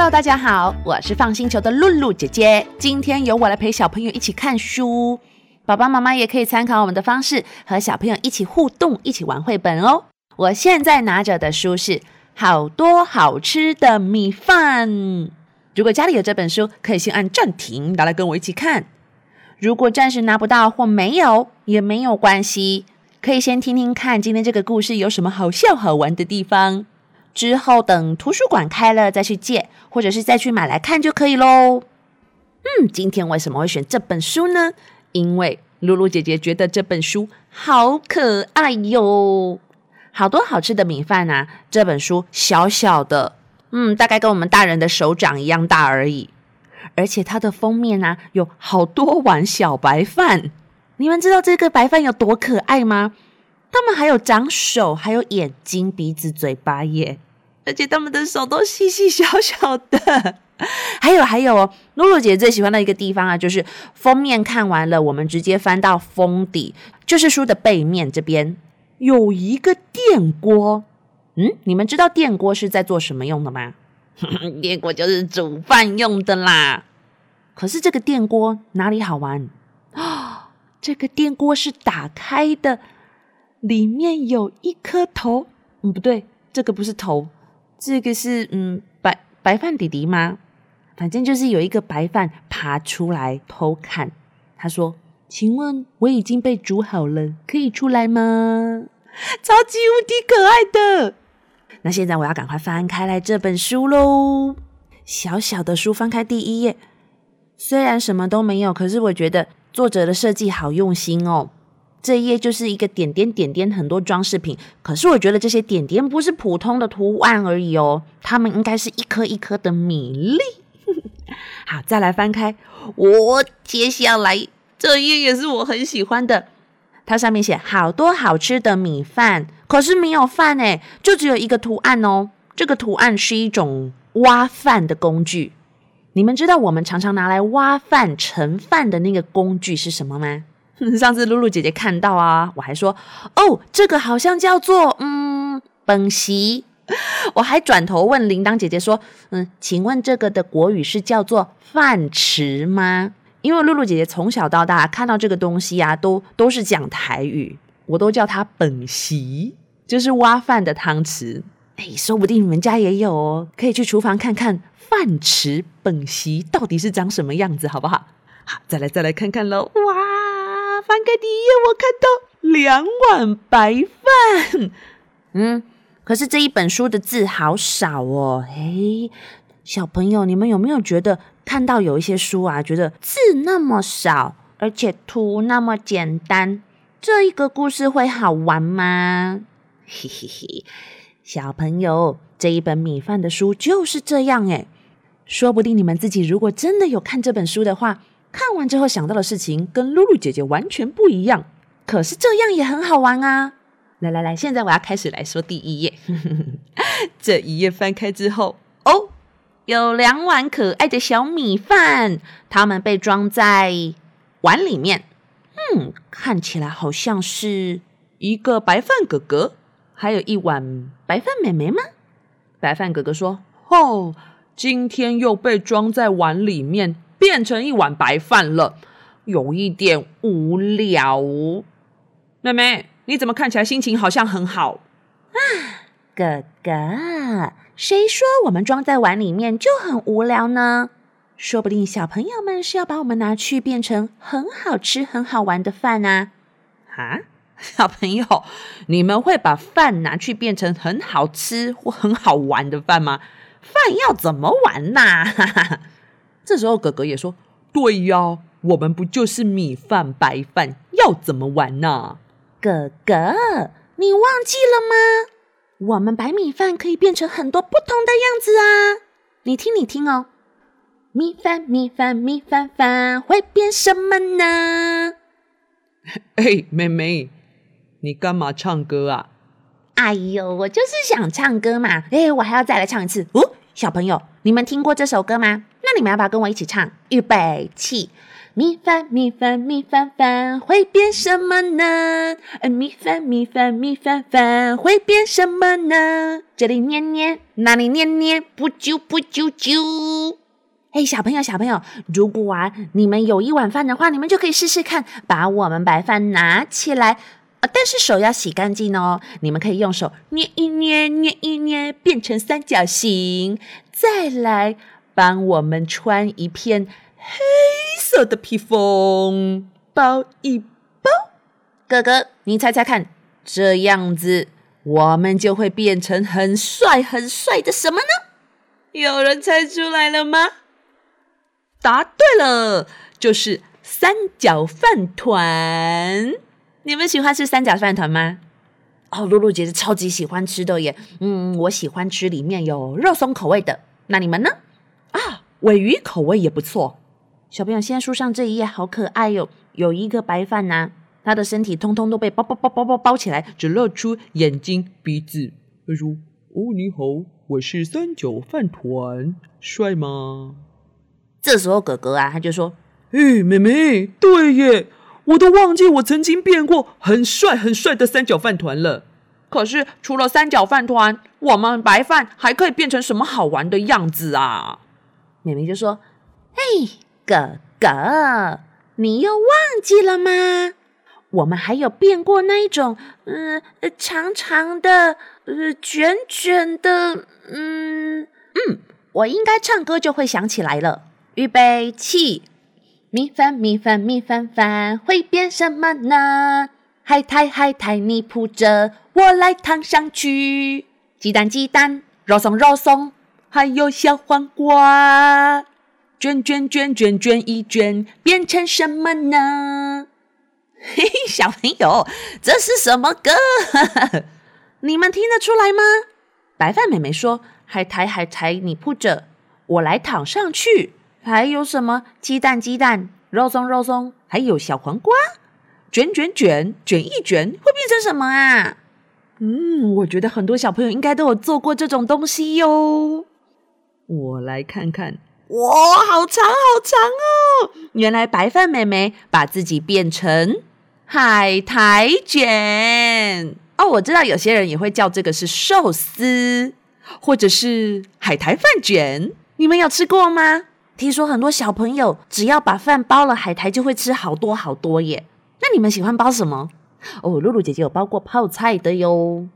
Hello，大家好，我是放星球的露露姐姐。今天由我来陪小朋友一起看书，爸爸妈妈也可以参考我们的方式，和小朋友一起互动，一起玩绘本哦。我现在拿着的书是《好多好吃的米饭》。如果家里有这本书，可以先按暂停，拿来跟我一起看。如果暂时拿不到或没有，也没有关系，可以先听听看今天这个故事有什么好笑好玩的地方。之后等图书馆开了再去借，或者是再去买来看就可以喽。嗯，今天为什么会选这本书呢？因为露露姐姐觉得这本书好可爱哟，好多好吃的米饭啊！这本书小小的，嗯，大概跟我们大人的手掌一样大而已。而且它的封面呢，有好多碗小白饭。你们知道这个白饭有多可爱吗？他们还有长手，还有眼睛、鼻子、嘴巴耶！而且他们的手都细细小小的。还有还有哦，露露姐最喜欢的一个地方啊，就是封面看完了，我们直接翻到封底，就是书的背面这边有一个电锅。嗯，你们知道电锅是在做什么用的吗？电锅就是煮饭用的啦。可是这个电锅哪里好玩啊？这个电锅是打开的。里面有一颗头，嗯，不对，这个不是头，这个是嗯白白饭弟弟吗？反正就是有一个白饭爬出来偷看。他说：“请问我已经被煮好了，可以出来吗？”超级无敌可爱的。那现在我要赶快翻开来这本书喽。小小的书翻开第一页，虽然什么都没有，可是我觉得作者的设计好用心哦。这一页就是一个点点点点，很多装饰品。可是我觉得这些点点不是普通的图案而已哦，它们应该是一颗一颗的米粒。好，再来翻开，我接下来这一页也是我很喜欢的。它上面写好多好吃的米饭，可是没有饭诶，就只有一个图案哦。这个图案是一种挖饭的工具。你们知道我们常常拿来挖饭盛饭的那个工具是什么吗？上次露露姐姐看到啊，我还说哦，这个好像叫做嗯本席。我还转头问铃铛姐姐说，嗯，请问这个的国语是叫做饭匙吗？因为露露姐姐从小到大看到这个东西啊，都都是讲台语，我都叫它本席，就是挖饭的汤匙。哎，说不定你们家也有哦，可以去厨房看看饭匙本席到底是长什么样子，好不好？好，再来再来看看喽，哇！翻开第一页，我看到两碗白饭。嗯，可是这一本书的字好少哦。嘿，小朋友，你们有没有觉得看到有一些书啊，觉得字那么少，而且图那么简单，这一个故事会好玩吗？嘿嘿嘿，小朋友，这一本米饭的书就是这样诶说不定你们自己如果真的有看这本书的话。看完之后想到的事情跟露露姐姐完全不一样，可是这样也很好玩啊！来来来，现在我要开始来说第一页。这一页翻开之后，哦，有两碗可爱的小米饭，它们被装在碗里面。嗯，看起来好像是一个白饭哥哥，还有一碗白饭妹妹吗？白饭哥哥说：“哦，今天又被装在碗里面。”变成一碗白饭了，有一点无聊。妹妹，你怎么看起来心情好像很好啊？哥哥，谁说我们装在碗里面就很无聊呢？说不定小朋友们是要把我们拿去变成很好吃、很好玩的饭啊！啊，小朋友，你们会把饭拿去变成很好吃或很好玩的饭吗？饭要怎么玩呐？这时候，哥哥也说：“对呀，我们不就是米饭白饭，要怎么玩呢？”哥哥，你忘记了吗？我们白米饭可以变成很多不同的样子啊！你听，你听哦，米饭米饭米饭饭会变什么呢？哎，妹妹，你干嘛唱歌啊？哎呦，我就是想唱歌嘛！哎，我还要再来唱一次哦。小朋友，你们听过这首歌吗？那你们要不要跟我一起唱？预备起！米饭米饭米饭饭会变什么呢？米饭米饭米饭饭会变什么呢？这里捏捏，那里捏捏，不啾不啾啾。嘿，小朋友小朋友，如果啊你们有一碗饭的话，你们就可以试试看，把我们白饭拿起来，啊，但是手要洗干净哦。你们可以用手捏一捏，捏一捏，变成三角形，再来帮我们穿一片。黑色的披风包一包，哥哥，你猜猜看，这样子我们就会变成很帅很帅的什么呢？有人猜出来了吗？答对了，就是三角饭团。你们喜欢吃三角饭团吗？哦，露露姐姐超级喜欢吃的耶。嗯，我喜欢吃里面有肉松口味的。那你们呢？啊，尾鱼口味也不错。小朋友，现在书上这一页好可爱哟！有一个白饭呐，他的身体通通都被包包包包包包起来，只露出眼睛、鼻子。他说：“哦，你好，我是三角饭团，帅吗？”这时候哥哥啊，他就说：“哎，妹妹，对耶，我都忘记我曾经变过很帅很帅的三角饭团了。可是除了三角饭团，我们白饭还可以变成什么好玩的样子啊？”妹妹就说：“嘿。”哥哥，你又忘记了吗？我们还有变过那一种，嗯，长长的，呃，卷卷的，嗯嗯，我应该唱歌就会想起来了。预备起，米饭米饭米饭饭会变什么呢？海苔海苔你铺着，我来躺上去。鸡蛋鸡蛋，肉松肉松，还有小黄瓜。卷卷卷卷卷一卷，变成什么呢？嘿嘿，小朋友，这是什么歌？你们听得出来吗？白饭妹妹说：“海苔海苔，你铺着，我来躺上去。”还有什么？鸡蛋鸡蛋，肉松肉松，还有小黄瓜。卷卷卷卷一卷，会变成什么啊？嗯，我觉得很多小朋友应该都有做过这种东西哟。我来看看。哇，好长好长哦！原来白饭妹妹把自己变成海苔卷哦。我知道有些人也会叫这个是寿司，或者是海苔饭卷。你们有吃过吗？听说很多小朋友只要把饭包了海苔，就会吃好多好多耶。那你们喜欢包什么？哦，露露姐姐有包过泡菜的哟。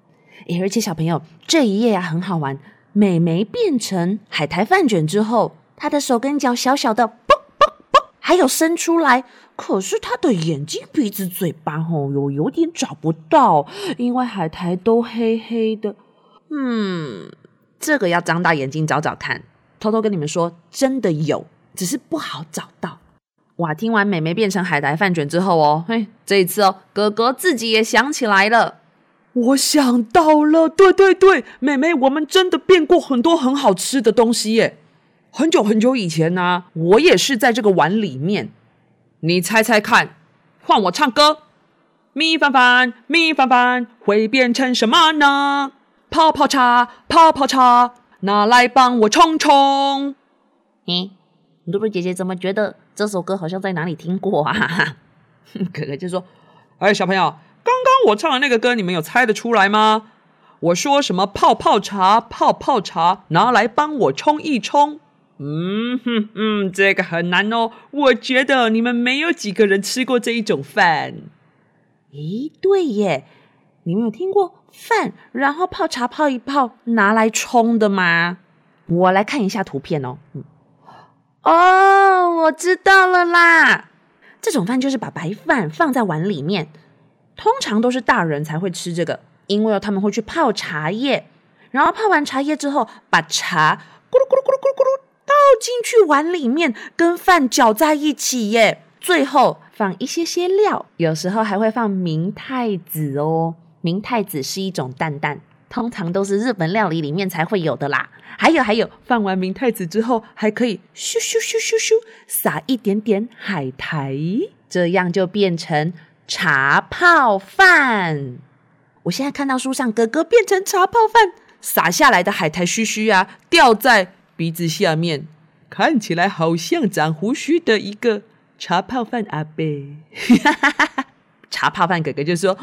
诶，而且小朋友这一页啊很好玩，美眉变成海苔饭卷之后。她的手跟脚小小的，啵啵啵，还有伸出来。可是她的眼睛、鼻子、嘴巴，吼，有有点找不到，因为海苔都黑黑的。嗯，这个要张大眼睛找找看。偷偷跟你们说，真的有，只是不好找到。哇！听完美美变成海苔饭卷之后哦，嘿，这一次哦，哥哥自己也想起来了。我想到了，对对对，妹妹，我们真的变过很多很好吃的东西耶。很久很久以前呢，我也是在这个碗里面。你猜猜看，换我唱歌。米饭饭，米饭饭会变成什么呢？泡泡茶，泡泡茶，拿来帮我冲冲。咦，露露姐姐怎么觉得这首歌好像在哪里听过啊？哥哥就说：“哎，小朋友，我唱的那个歌，你们有猜得出来吗？我说什么？泡泡茶，泡泡茶，拿来帮我冲一冲。”嗯哼嗯，这个很难哦。我觉得你们没有几个人吃过这一种饭。咦，对耶，你们有听过饭然后泡茶泡一泡拿来冲的吗？我来看一下图片哦。哦，我知道了啦。这种饭就是把白饭放在碗里面，通常都是大人才会吃这个，因为他们会去泡茶叶，然后泡完茶叶之后，把茶咕噜咕噜咕噜咕噜咕噜。倒进去碗里面，跟饭搅在一起耶。最后放一些些料，有时候还会放明太子哦。明太子是一种蛋蛋，通常都是日本料理里面才会有的啦。还有还有，放完明太子之后，还可以咻咻咻咻咻撒一点点海苔，这样就变成茶泡饭。我现在看到书上哥哥变成茶泡饭，撒下来的海苔须须啊，掉在。鼻子下面看起来好像长胡须的一个茶泡饭阿贝。茶泡饭哥哥就说：“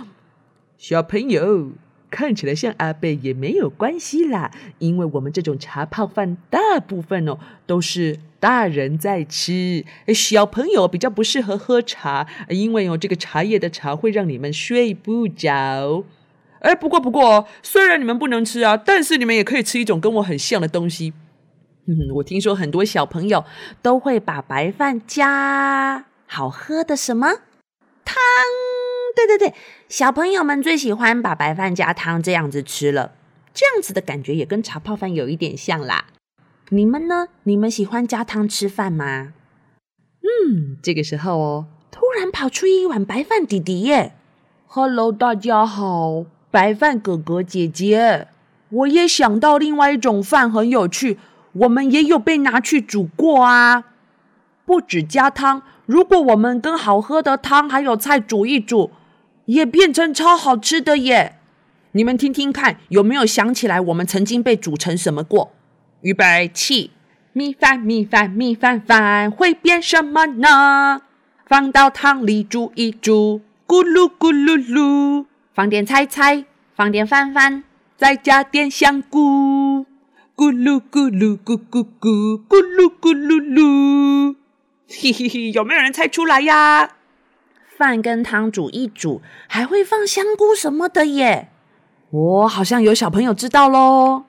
小朋友。”看起来像阿贝也没有关系啦，因为我们这种茶泡饭大部分哦都是大人在吃，小朋友比较不适合喝茶，因为哦这个茶叶的茶会让你们睡不着。哎，不过不过，虽然你们不能吃啊，但是你们也可以吃一种跟我很像的东西。嗯，我听说很多小朋友都会把白饭加好喝的什么汤。对对对，小朋友们最喜欢把白饭加汤这样子吃了，这样子的感觉也跟茶泡饭有一点像啦。你们呢？你们喜欢加汤吃饭吗？嗯，这个时候哦，突然跑出一碗白饭弟弟耶！Hello，大家好，白饭哥哥姐姐，我也想到另外一种饭很有趣，我们也有被拿去煮过啊，不止加汤，如果我们跟好喝的汤还有菜煮一煮。也变成超好吃的耶！你们听听看，有没有想起来我们曾经被煮成什么过？预备起，米饭米饭米饭饭会变什么呢？放到汤里煮一煮，咕噜咕噜噜，放点菜菜，放点饭饭，再加点香菇，咕噜咕噜咕咕咕，咕噜咕噜噜。嘿嘿嘿，有没有人猜出来呀？饭跟汤煮一煮，还会放香菇什么的耶！我好像有小朋友知道喽。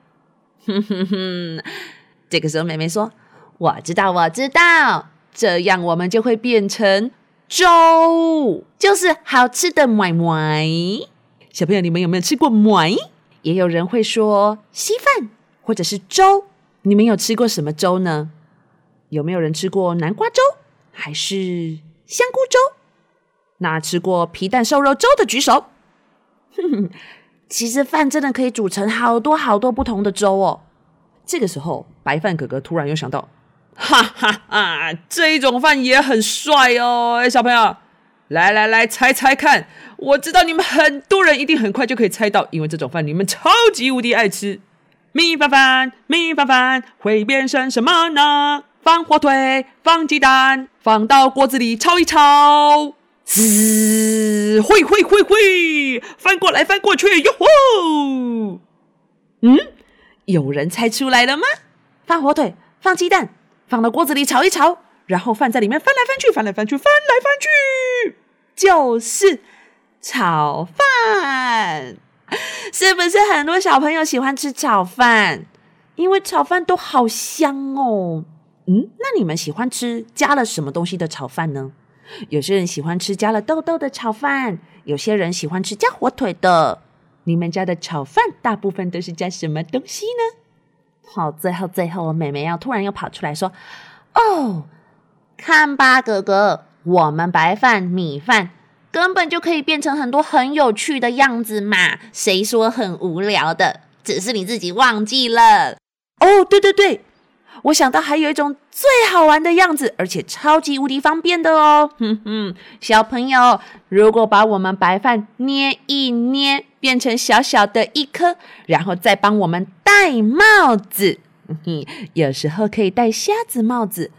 哼哼哼，这个时候妹妹说：“我知道，我知道，这样我们就会变成粥，就是好吃的馍馍。”小朋友，你们有没有吃过馍？也有人会说稀饭或者是粥。你们有吃过什么粥呢？有没有人吃过南瓜粥，还是香菇粥？那吃过皮蛋瘦肉粥的举手。其实饭真的可以煮成好多好多不同的粥哦。这个时候，白饭哥哥突然又想到，哈哈哈，这一种饭也很帅哦。哎，小朋友，来来来，猜猜看，我知道你们很多人一定很快就可以猜到，因为这种饭你们超级无敌爱吃。米饭饭，米饭饭会变成什么呢？放火腿，放鸡蛋，放到锅子里炒一炒。滋，会会会会，翻过来翻过去，哟吼！嗯，有人猜出来了吗？放火腿，放鸡蛋，放到锅子里炒一炒，然后饭在里面翻来翻去，翻来翻去，翻来翻去，就是炒饭。是不是很多小朋友喜欢吃炒饭？因为炒饭都好香哦。嗯，那你们喜欢吃加了什么东西的炒饭呢？有些人喜欢吃加了豆豆的炒饭，有些人喜欢吃加火腿的。你们家的炒饭大部分都是加什么东西呢？好，最后最后，我妹妹要突然又跑出来说：“哦，看吧，哥哥，我们白饭米饭根本就可以变成很多很有趣的样子嘛！谁说很无聊的？只是你自己忘记了。哦，对对对。”我想到还有一种最好玩的样子，而且超级无敌方便的哦！哼哼，小朋友，如果把我们白饭捏一捏，变成小小的一颗，然后再帮我们戴帽子，哼哼，有时候可以戴虾子帽子，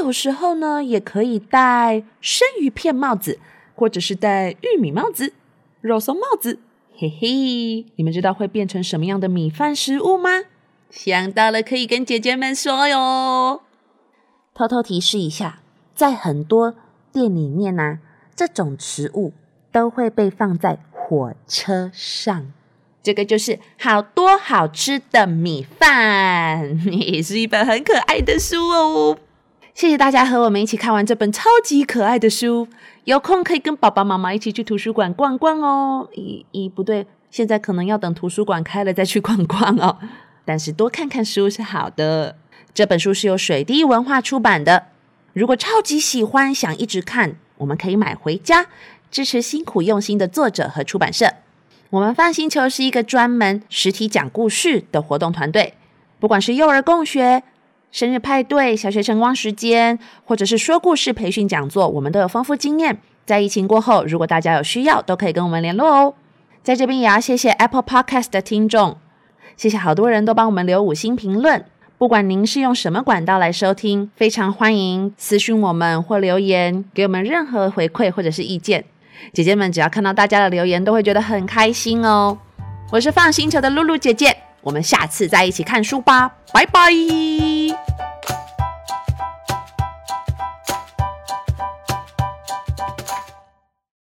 有时候呢也可以戴生鱼片帽子，或者是戴玉米帽子、肉松帽子，嘿嘿，你们知道会变成什么样的米饭食物吗？想到了，可以跟姐姐们说哟。偷偷提示一下，在很多店里面呢，这种食物都会被放在火车上。这个就是好多好吃的米饭，也是一本很可爱的书哦。谢谢大家和我们一起看完这本超级可爱的书。有空可以跟爸爸妈妈一起去图书馆逛逛哦。咦咦，不对，现在可能要等图书馆开了再去逛逛哦。但是多看看书是好的。这本书是由水滴文化出版的。如果超级喜欢，想一直看，我们可以买回家，支持辛苦用心的作者和出版社。我们放星球是一个专门实体讲故事的活动团队，不管是幼儿共学、生日派对、小学晨光时间，或者是说故事培训讲座，我们都有丰富经验。在疫情过后，如果大家有需要，都可以跟我们联络哦。在这边也要谢谢 Apple Podcast 的听众。谢谢好多人都帮我们留五星评论，不管您是用什么管道来收听，非常欢迎私讯我们或留言给我们任何回馈或者是意见。姐姐们只要看到大家的留言，都会觉得很开心哦。我是放星球的露露姐姐，我们下次再一起看书吧，拜拜。